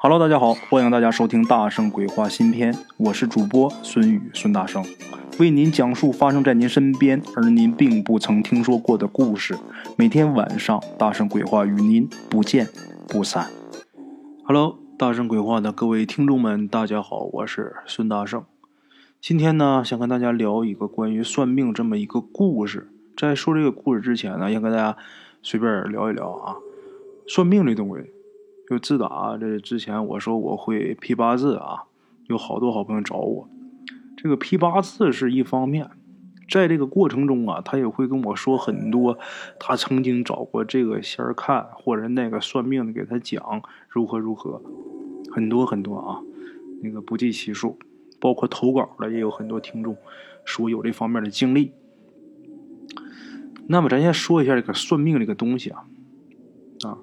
Hello，大家好，欢迎大家收听《大圣鬼话》新篇，我是主播孙宇孙大圣，为您讲述发生在您身边而您并不曾听说过的故事。每天晚上，《大圣鬼话》与您不见不散。Hello，《大圣鬼话》的各位听众们，大家好，我是孙大圣。今天呢，想跟大家聊一个关于算命这么一个故事。在说这个故事之前呢，先跟大家随便聊一聊啊，算命这东西。就自打这之前我说我会批八字啊，有好多好朋友找我。这个批八字是一方面，在这个过程中啊，他也会跟我说很多他曾经找过这个仙儿看，或者那个算命的给他讲如何如何，很多很多啊，那个不计其数。包括投稿的也有很多听众说有这方面的经历。那么咱先说一下这个算命这个东西啊，啊。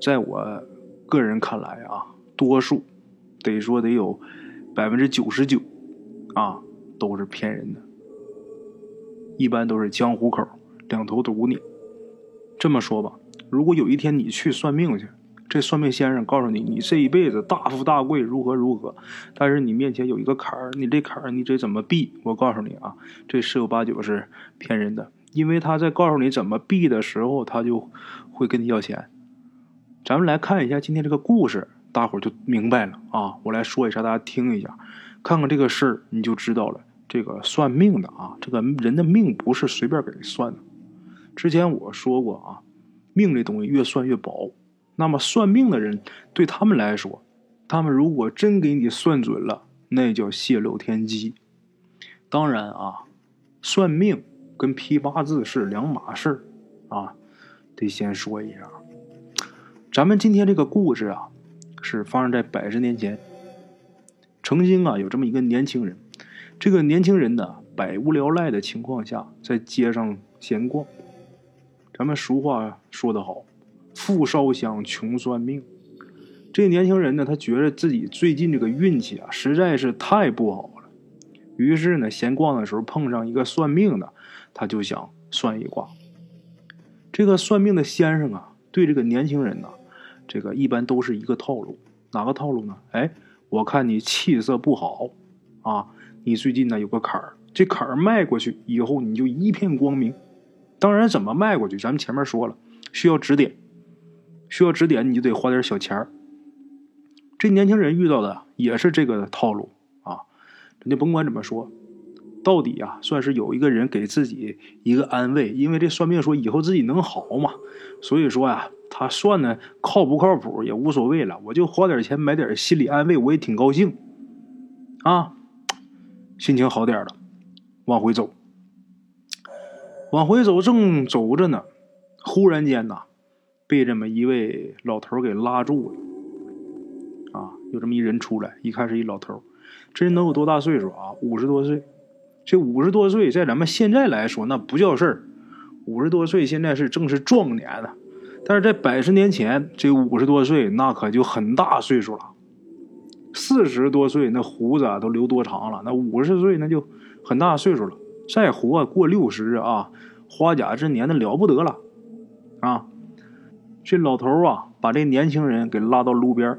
在我个人看来啊，多数得说得有百分之九十九啊，都是骗人的。一般都是江湖口两头堵你。这么说吧，如果有一天你去算命去，这算命先生告诉你，你这一辈子大富大贵，如何如何，但是你面前有一个坎儿，你这坎儿你得怎么避？我告诉你啊，这十有八九是骗人的，因为他在告诉你怎么避的时候，他就会跟你要钱。咱们来看一下今天这个故事，大伙儿就明白了啊！我来说一下，大家听一下，看看这个事儿，你就知道了。这个算命的啊，这个人的命不是随便给人算的。之前我说过啊，命这东西越算越薄。那么算命的人对他们来说，他们如果真给你算准了，那叫泄露天机。当然啊，算命跟批八字是两码事儿啊，得先说一下。咱们今天这个故事啊，是发生在百十年前。曾经啊，有这么一个年轻人，这个年轻人呢，百无聊赖的情况下，在街上闲逛。咱们俗话说得好，“富烧香，穷算命”。这年轻人呢，他觉得自己最近这个运气啊，实在是太不好了。于是呢，闲逛的时候碰上一个算命的，他就想算一卦。这个算命的先生啊，对这个年轻人呢。这个一般都是一个套路，哪个套路呢？哎，我看你气色不好啊，你最近呢有个坎儿，这坎儿迈过去以后你就一片光明。当然，怎么迈过去，咱们前面说了，需要指点，需要指点，你就得花点小钱儿。这年轻人遇到的也是这个套路啊，你甭管怎么说，到底啊算是有一个人给自己一个安慰，因为这算命说以后自己能好嘛，所以说呀。他算的靠不靠谱也无所谓了，我就花点钱买点心理安慰，我也挺高兴，啊，心情好点了，往回走，往回走，正走着呢，忽然间呐，被这么一位老头给拉住了，啊，有这么一人出来，一看是一老头，这人能有多大岁数啊？五十多岁，这五十多岁在咱们现在来说那不叫事儿，五十多岁现在是正是壮年了。但是在百十年前，这五十多岁那可就很大岁数了。四十多岁那胡子都留多长了，那五十岁那就很大岁数了。再活过六十啊，花甲之年那了不得了啊！这老头啊，把这年轻人给拉到路边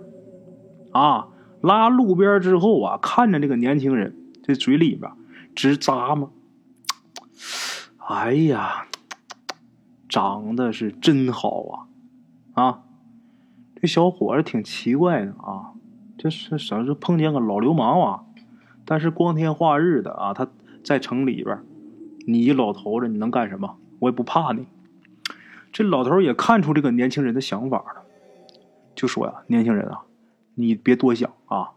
啊，拉路边之后啊，看着这个年轻人这嘴里边直咂嘛，哎呀！长得是真好啊，啊，这小伙子挺奇怪的啊，这是啥？是碰见个老流氓啊？但是光天化日的啊，他在城里边，你一老头子你能干什么？我也不怕你。这老头也看出这个年轻人的想法了，就说呀：“年轻人啊，你别多想啊，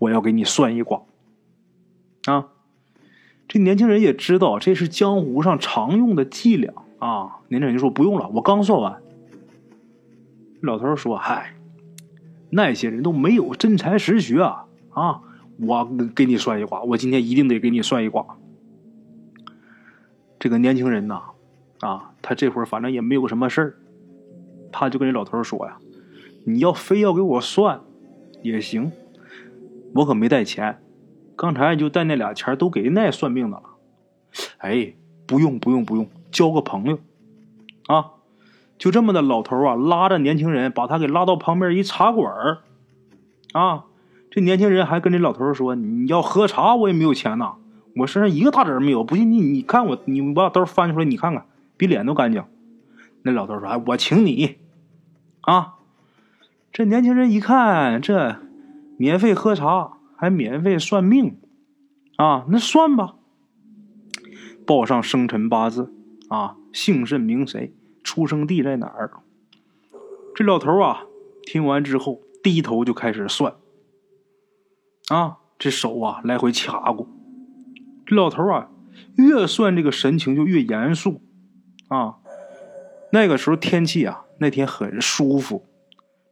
我要给你算一卦。”啊，这年轻人也知道这是江湖上常用的伎俩。啊，年轻人说不用了，我刚算完。老头说：“嗨，那些人都没有真才实学啊！啊，我给你算一卦，我今天一定得给你算一卦。”这个年轻人呐，啊，他这会儿反正也没有什么事儿，他就跟这老头说呀：“你要非要给我算也行，我可没带钱，刚才就带那俩钱都给那算命的了。”哎，不用不用不用。交个朋友，啊，就这么的，老头啊拉着年轻人，把他给拉到旁边一茶馆儿啊。这年轻人还跟这老头说：“你要喝茶，我也没有钱呐，我身上一个大子没有。不信你你看我，你把兜翻出来，你看看，比脸都干净。”那老头说：“哎，我请你啊。”这年轻人一看，这免费喝茶，还免费算命啊，那算吧。报上生辰八字啊，姓甚名谁，出生地在哪儿。这老头啊，听完之后低头就开始算。啊，这手啊来回掐过。这老头啊，越算这个神情就越严肃。啊，那个时候天气啊，那天很舒服。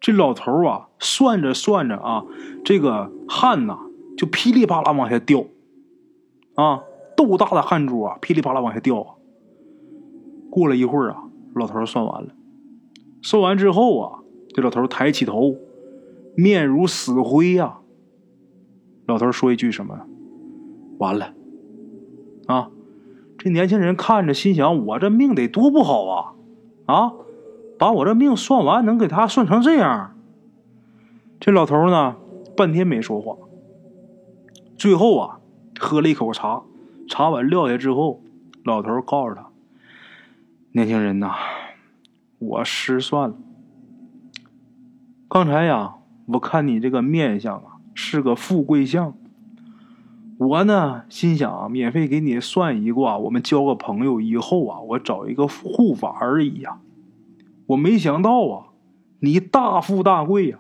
这老头啊，算着算着啊，这个汗呐就噼里啪啦往下掉。啊。豆大的汗珠啊，噼里啪啦往下掉啊！过了一会儿啊，老头算完了。算完之后啊，这老头抬起头，面如死灰呀。老头说一句什么？完了！啊！这年轻人看着，心想：我这命得多不好啊！啊！把我这命算完，能给他算成这样？这老头呢，半天没说话。最后啊，喝了一口茶。茶碗撂下之后，老头告诉他：“年轻人呐，我失算了。刚才呀，我看你这个面相啊，是个富贵相。我呢，心想免费给你算一卦，我们交个朋友，以后啊，我找一个护法而已呀。我没想到啊，你大富大贵呀。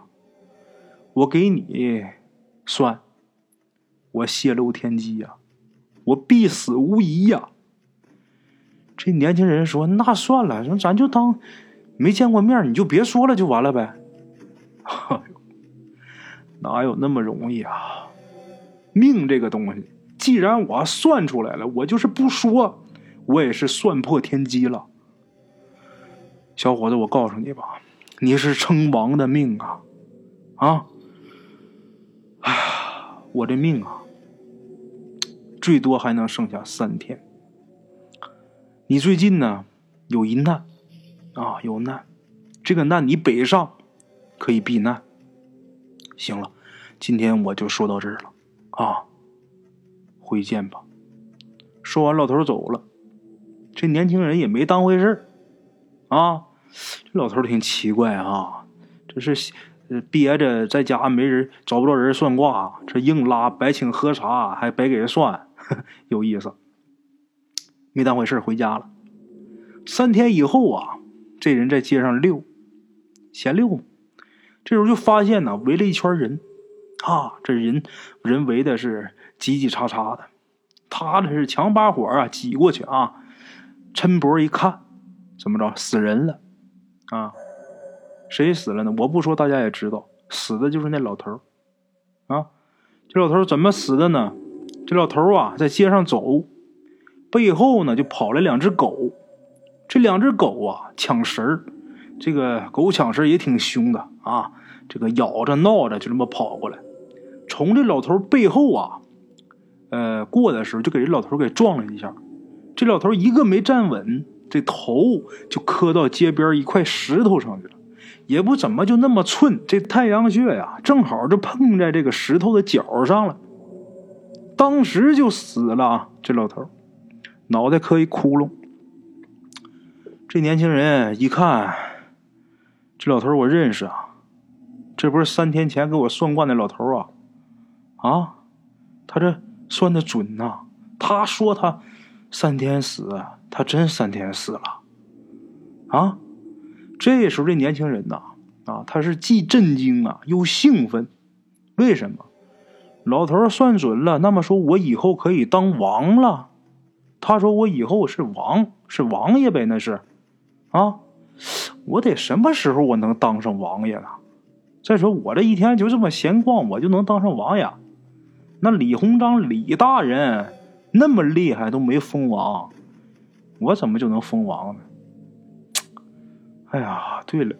我给你算，我泄露天机呀。”我必死无疑呀！这年轻人说：“那算了，咱就当没见过面，你就别说了，就完了呗。”哪有那么容易啊？命这个东西，既然我算出来了，我就是不说，我也是算破天机了。小伙子，我告诉你吧，你是称王的命啊！啊！哎呀，我这命啊！最多还能剩下三天。你最近呢有一难啊，有难，这个难你北上可以避难。行了，今天我就说到这儿了啊，回见吧。说完，老头走了。这年轻人也没当回事啊。这老头挺奇怪啊，这是憋着在家没人找不着人算卦，这硬拉白请喝茶，还白给人算。有意思，没当回事回家了。三天以后啊，这人在街上溜，闲溜。这时候就发现呢，围了一圈人，啊，这人人围的是挤挤叉叉的。他这是强把火啊，挤过去啊，抻脖一看，怎么着，死人了啊？谁死了呢？我不说，大家也知道，死的就是那老头啊。这老头怎么死的呢？这老头啊，在街上走，背后呢就跑来两只狗。这两只狗啊，抢食儿。这个狗抢食也挺凶的啊，这个咬着闹着就这么跑过来，从这老头背后啊，呃，过的时候就给这老头给撞了一下。这老头一个没站稳，这头就磕到街边一块石头上去了，也不怎么就那么寸，这太阳穴呀，正好就碰在这个石头的角上了。当时就死了，这老头脑袋磕一窟窿。这年轻人一看，这老头我认识啊，这不是三天前给我算卦那老头啊？啊，他这算的准呐！他说他三天死，他真三天死了啊！这时候这年轻人呐，啊，他是既震惊啊又兴奋，为什么？老头算准了，那么说我以后可以当王了。他说我以后是王，是王爷呗，那是，啊，我得什么时候我能当上王爷呢？再说我这一天就这么闲逛，我就能当上王爷？那李鸿章李大人那么厉害都没封王，我怎么就能封王呢？哎呀，对了，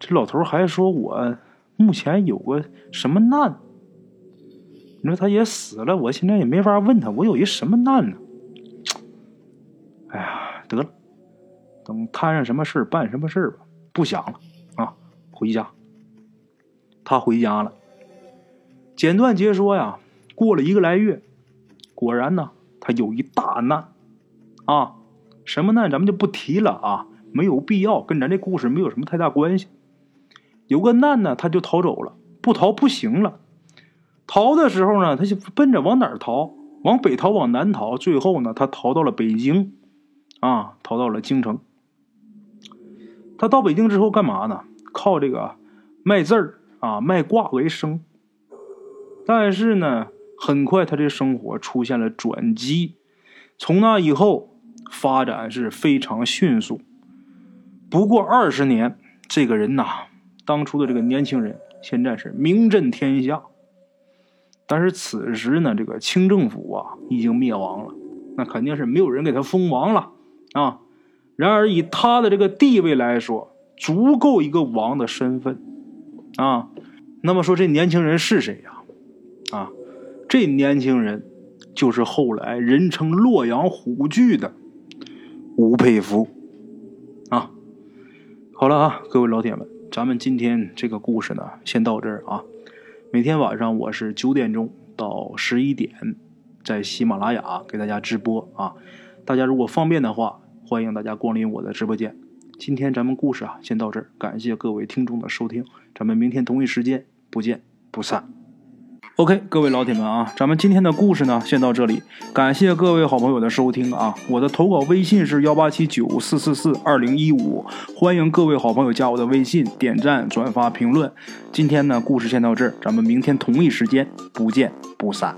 这老头还说我目前有个什么难。你说他也死了，我现在也没法问他，我有一什么难呢？哎呀，得了，等摊上什么事办什么事吧，不想了啊，回家。他回家了。简短截说呀，过了一个来月，果然呢，他有一大难啊，什么难咱们就不提了啊，没有必要，跟咱这故事没有什么太大关系。有个难呢，他就逃走了，不逃不行了。逃的时候呢，他就奔着往哪儿逃？往北逃，往南逃，最后呢，他逃到了北京，啊，逃到了京城。他到北京之后干嘛呢？靠这个卖字儿啊，卖卦为生。但是呢，很快他这生活出现了转机，从那以后发展是非常迅速。不过二十年，这个人呐，当初的这个年轻人，现在是名震天下。但是此时呢，这个清政府啊已经灭亡了，那肯定是没有人给他封王了啊。然而以他的这个地位来说，足够一个王的身份啊。那么说这年轻人是谁呀？啊，这年轻人就是后来人称洛阳虎踞的吴佩孚啊。好了啊，各位老铁们，咱们今天这个故事呢，先到这儿啊。每天晚上我是九点钟到十一点，在喜马拉雅给大家直播啊。大家如果方便的话，欢迎大家光临我的直播间。今天咱们故事啊，先到这儿，感谢各位听众的收听，咱们明天同一时间不见不散。OK，各位老铁们啊，咱们今天的故事呢，先到这里。感谢各位好朋友的收听啊！我的投稿微信是幺八七九四四四二零一五，欢迎各位好朋友加我的微信，点赞、转发、评论。今天呢，故事先到这儿，咱们明天同一时间不见不散。